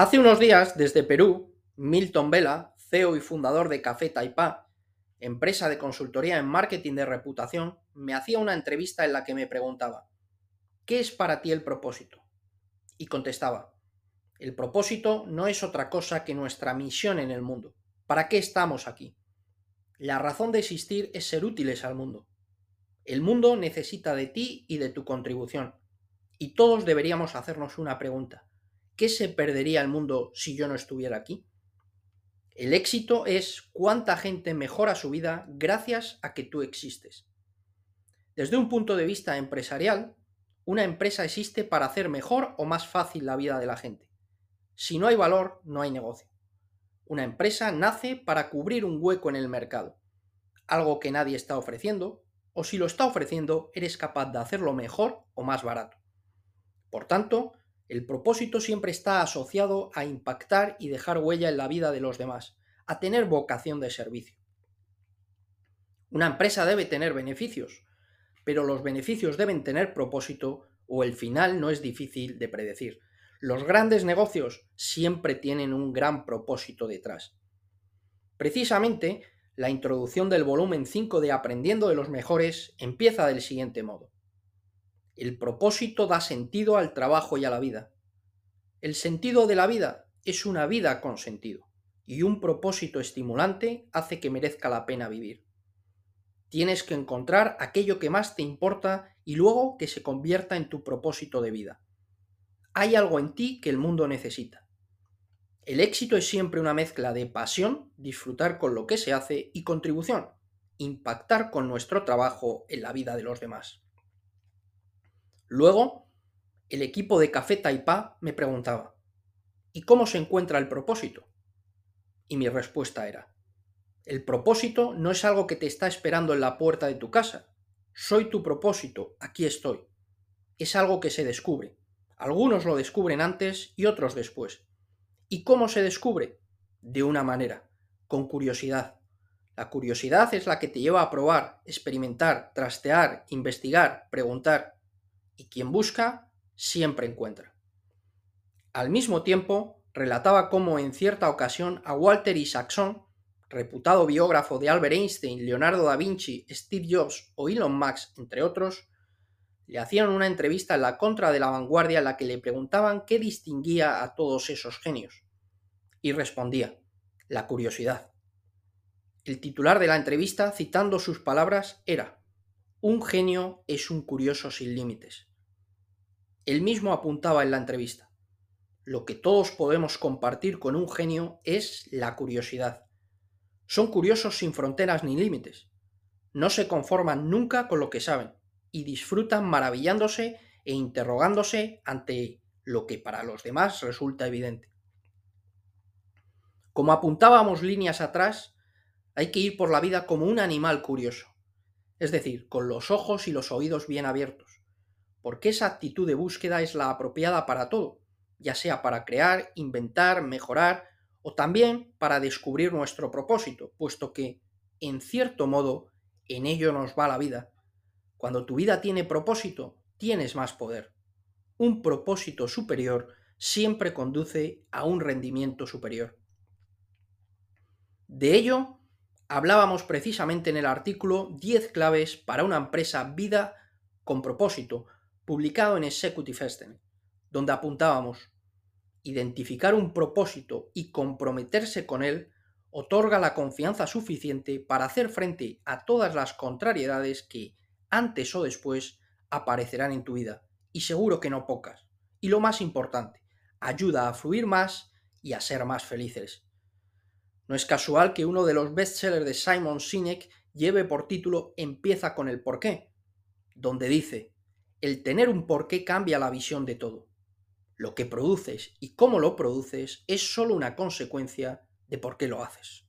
Hace unos días, desde Perú, Milton Vela, CEO y fundador de Café Taipá, empresa de consultoría en marketing de reputación, me hacía una entrevista en la que me preguntaba, ¿qué es para ti el propósito? Y contestaba, el propósito no es otra cosa que nuestra misión en el mundo. ¿Para qué estamos aquí? La razón de existir es ser útiles al mundo. El mundo necesita de ti y de tu contribución. Y todos deberíamos hacernos una pregunta. ¿Qué se perdería el mundo si yo no estuviera aquí? El éxito es cuánta gente mejora su vida gracias a que tú existes. Desde un punto de vista empresarial, una empresa existe para hacer mejor o más fácil la vida de la gente. Si no hay valor, no hay negocio. Una empresa nace para cubrir un hueco en el mercado, algo que nadie está ofreciendo, o si lo está ofreciendo, eres capaz de hacerlo mejor o más barato. Por tanto, el propósito siempre está asociado a impactar y dejar huella en la vida de los demás, a tener vocación de servicio. Una empresa debe tener beneficios, pero los beneficios deben tener propósito o el final no es difícil de predecir. Los grandes negocios siempre tienen un gran propósito detrás. Precisamente, la introducción del volumen 5 de Aprendiendo de los Mejores empieza del siguiente modo. El propósito da sentido al trabajo y a la vida. El sentido de la vida es una vida con sentido, y un propósito estimulante hace que merezca la pena vivir. Tienes que encontrar aquello que más te importa y luego que se convierta en tu propósito de vida. Hay algo en ti que el mundo necesita. El éxito es siempre una mezcla de pasión, disfrutar con lo que se hace, y contribución, impactar con nuestro trabajo en la vida de los demás. Luego, el equipo de Café Taipá me preguntaba, ¿y cómo se encuentra el propósito? Y mi respuesta era, el propósito no es algo que te está esperando en la puerta de tu casa. Soy tu propósito, aquí estoy. Es algo que se descubre. Algunos lo descubren antes y otros después. ¿Y cómo se descubre? De una manera, con curiosidad. La curiosidad es la que te lleva a probar, experimentar, trastear, investigar, preguntar y quien busca siempre encuentra. Al mismo tiempo, relataba cómo en cierta ocasión a Walter Isaacson, reputado biógrafo de Albert Einstein, Leonardo da Vinci, Steve Jobs o Elon Musk, entre otros, le hacían una entrevista en la contra de la vanguardia en la que le preguntaban qué distinguía a todos esos genios. Y respondía, la curiosidad. El titular de la entrevista, citando sus palabras, era, un genio es un curioso sin límites. Él mismo apuntaba en la entrevista. Lo que todos podemos compartir con un genio es la curiosidad. Son curiosos sin fronteras ni límites. No se conforman nunca con lo que saben y disfrutan maravillándose e interrogándose ante lo que para los demás resulta evidente. Como apuntábamos líneas atrás, hay que ir por la vida como un animal curioso, es decir, con los ojos y los oídos bien abiertos porque esa actitud de búsqueda es la apropiada para todo, ya sea para crear, inventar, mejorar o también para descubrir nuestro propósito, puesto que, en cierto modo, en ello nos va la vida. Cuando tu vida tiene propósito, tienes más poder. Un propósito superior siempre conduce a un rendimiento superior. De ello hablábamos precisamente en el artículo 10 claves para una empresa vida con propósito, publicado en Executive Estimate, donde apuntábamos, identificar un propósito y comprometerse con él otorga la confianza suficiente para hacer frente a todas las contrariedades que, antes o después, aparecerán en tu vida, y seguro que no pocas. Y lo más importante, ayuda a fluir más y a ser más felices. No es casual que uno de los bestsellers de Simon Sinek lleve por título Empieza con el porqué, donde dice, el tener un porqué cambia la visión de todo. Lo que produces y cómo lo produces es solo una consecuencia de por qué lo haces.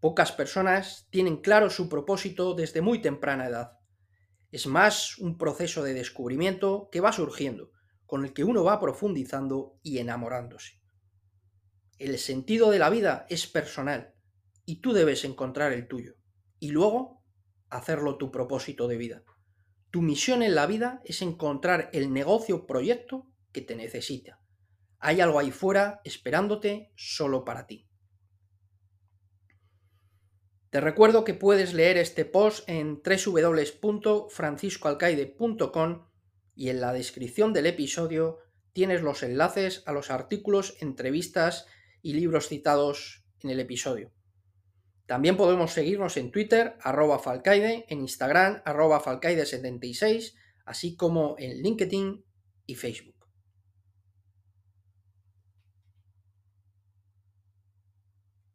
Pocas personas tienen claro su propósito desde muy temprana edad. Es más un proceso de descubrimiento que va surgiendo, con el que uno va profundizando y enamorándose. El sentido de la vida es personal y tú debes encontrar el tuyo y luego hacerlo tu propósito de vida. Tu misión en la vida es encontrar el negocio o proyecto que te necesita. Hay algo ahí fuera esperándote solo para ti. Te recuerdo que puedes leer este post en www.franciscoalcaide.com y en la descripción del episodio tienes los enlaces a los artículos, entrevistas y libros citados en el episodio. También podemos seguirnos en Twitter, arroba Falcaide, en Instagram, arroba Falcaide76, así como en LinkedIn y Facebook.